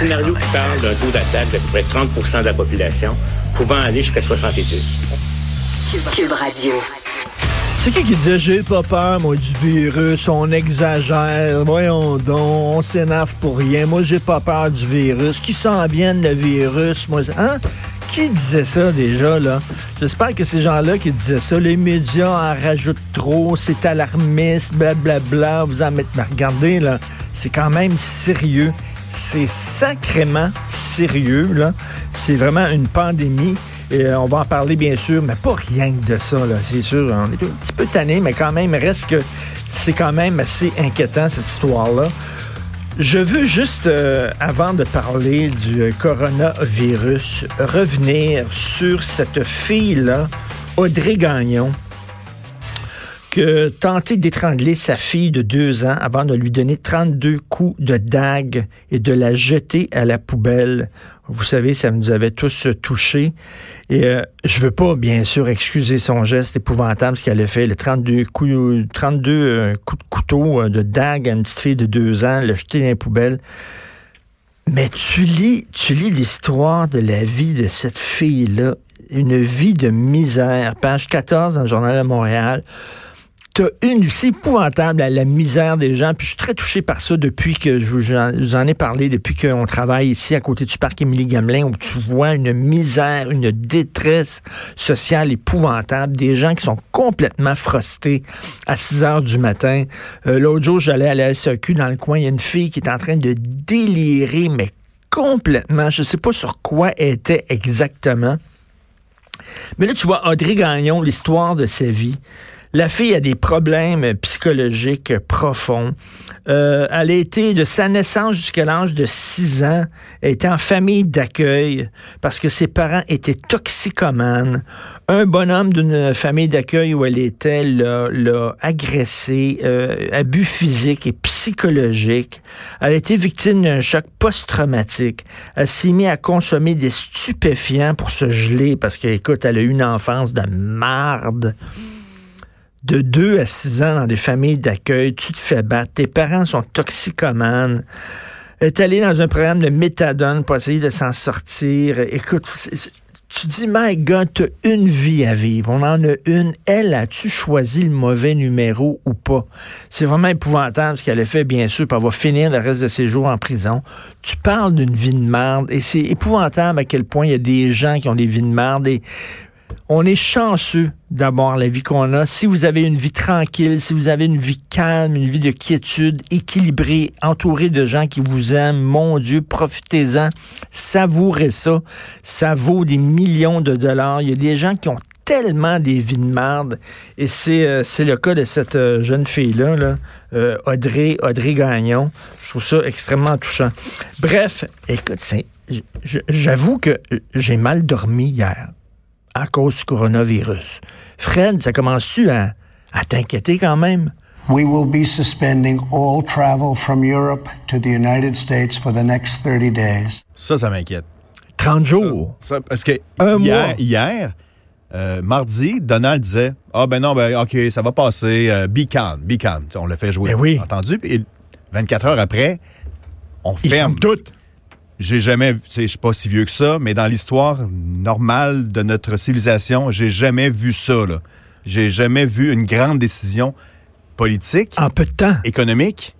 Scénario qui parle d'un taux d'attaque de près 30% de la population, pouvant aller jusqu'à 70 Cube Radio. C'est qui qui disait j'ai pas peur, moi, du virus, on exagère, voyons donc, on s'énerve pour rien, moi j'ai pas peur du virus, qui s'en vienne le virus, moi, hein? Qui disait ça déjà, là? J'espère que ces gens-là qui disaient ça, les médias en rajoutent trop, c'est alarmiste, blablabla, vous en mettez, mais regardez, là, c'est quand même sérieux. C'est sacrément sérieux, là. C'est vraiment une pandémie. Et euh, on va en parler, bien sûr, mais pas rien que de ça, là. C'est sûr, on est un petit peu tanné, mais quand même, reste que c'est quand même assez inquiétant, cette histoire-là. Je veux juste, euh, avant de parler du coronavirus, revenir sur cette fille-là, Audrey Gagnon, que tenté d'étrangler sa fille de deux ans avant de lui donner 32 coups de dague et de la jeter à la poubelle. Vous savez, ça nous avait tous touchés. Et euh, je veux pas, bien sûr, excuser son geste épouvantable, ce qu'elle a fait, le 32 coups, 32 euh, coups de couteau, euh, de dague à une petite fille de deux ans, le jeter dans la poubelle. Mais tu lis, tu lis l'histoire de la vie de cette fille-là, une vie de misère, page 14 dans le Journal de Montréal une, c'est épouvantable la, la, misère des gens. Puis je suis très touché par ça depuis que je vous, en, ai parlé, depuis qu'on travaille ici à côté du parc Émilie Gamelin, où tu vois une misère, une détresse sociale épouvantable, des gens qui sont complètement frostés à 6 heures du matin. Euh, L'autre jour, j'allais à la SAQ dans le coin, il y a une fille qui est en train de délirer, mais complètement. Je sais pas sur quoi elle était exactement. Mais là, tu vois, Audrey Gagnon, l'histoire de sa vie. La fille a des problèmes psychologiques profonds. Euh, elle a été de sa naissance jusqu'à l'âge de 6 ans, elle était en famille d'accueil parce que ses parents étaient toxicomanes. Un bonhomme d'une famille d'accueil où elle était l'a agressé, euh, abus physique et psychologique. Elle a été victime d'un choc post-traumatique. Elle s'est mise à consommer des stupéfiants pour se geler parce qu'écoute, elle a eu une enfance de marde de 2 à 6 ans dans des familles d'accueil, tu te fais battre, tes parents sont toxicomanes, est allé dans un programme de méthadone pour essayer de s'en sortir. Écoute, tu dis, my God, t'as une vie à vivre. On en a une. Elle, a-tu choisi le mauvais numéro ou pas? C'est vraiment épouvantable ce qu'elle a fait, bien sûr, puis elle va finir le reste de ses jours en prison. Tu parles d'une vie de merde et c'est épouvantable à quel point il y a des gens qui ont des vies de merde on est chanceux d'avoir la vie qu'on a. Si vous avez une vie tranquille, si vous avez une vie calme, une vie de quiétude, équilibrée, entourée de gens qui vous aiment, mon Dieu, profitez-en, savourez ça. Ça vaut des millions de dollars. Il y a des gens qui ont tellement des vies de merde. Et c'est, euh, c'est le cas de cette euh, jeune fille-là, là, euh, Audrey, Audrey Gagnon. Je trouve ça extrêmement touchant. Bref, écoute, j'avoue que j'ai mal dormi hier à cause du coronavirus. Fred, ça commence-tu à, à t'inquiéter quand même? We will be suspending all travel from Europe to the United States for the next 30 days. Ça, ça m'inquiète. 30 jours? Ça, ça, parce que Un hier, mois? hier euh, mardi, Donald disait Ah ben non, ben OK, ça va passer, euh, be calm, be calm. On l'a fait jouer. Ben oui. Entendu? Et 24 heures après, on Ils ferme. ferment tout. J'ai jamais, je suis pas si vieux que ça, mais dans l'histoire normale de notre civilisation, j'ai jamais vu ça, là. J'ai jamais vu une grande décision politique, En peu de temps. économique,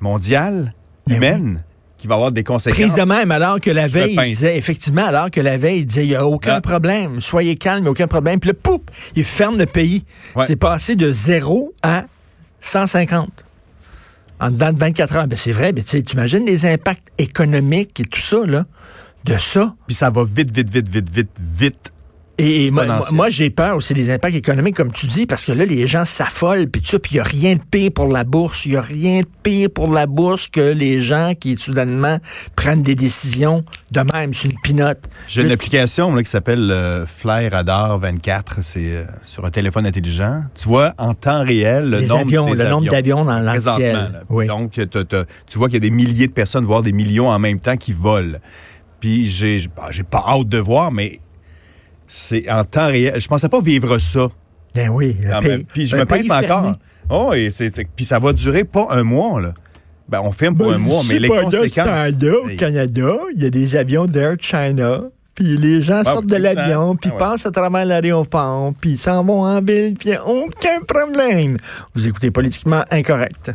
mondiale, Ben humaine, qui va avoir des conséquences. Prise de même, alors que la veille, il disait, effectivement, alors que la veille, il disait, il n'y a aucun Ah. problème, soyez calme, il n'y a aucun problème. Puis là, pouf, il ferme le pays. Ouais. C'est passé de 0 à 150. En dedans de 24 heures. Ben, c'est vrai, mais tu imagines les impacts économiques et tout ça, là, de ça. Puis ça va vite, vite, vite, vite, vite, vite. Et, et moi, Exponentiel. moi, j'ai peur aussi des impacts économiques, comme tu dis, parce que là, les gens s'affolent, puis tout ça, puis il n'y a rien de pire pour la bourse. Il n'y a rien de pire pour la bourse que les gens qui, soudainement, prennent des décisions de même, c'est une pinote. J'ai une application là, qui s'appelle euh, Fly Radar 24. C'est euh, sur un téléphone intelligent. Tu vois en temps réel le Les nombre avions, le nombre d'avions dans le ciel. Oui. Donc, tu vois qu'il y a des milliers de personnes, voire des millions en même temps qui volent. Puis j'ai bah, pas hâte de voir, mais c'est en temps réel. Je pensais pas vivre ça. Ben oui, pays- même. Puis je me pince encore. Oh, et c'est- puis ça va durer pas un mois, là. Ben, on filme pour Ben, un mois, mais les conséquences. au. Canada, il y a des avions d'Air China. Puis les gens sortent de l'avion, puis Ah ouais. passent à travers l'aéroport, puis s'en vont en ville, puis aucun problème. Vous écoutez Politiquement Incorrect.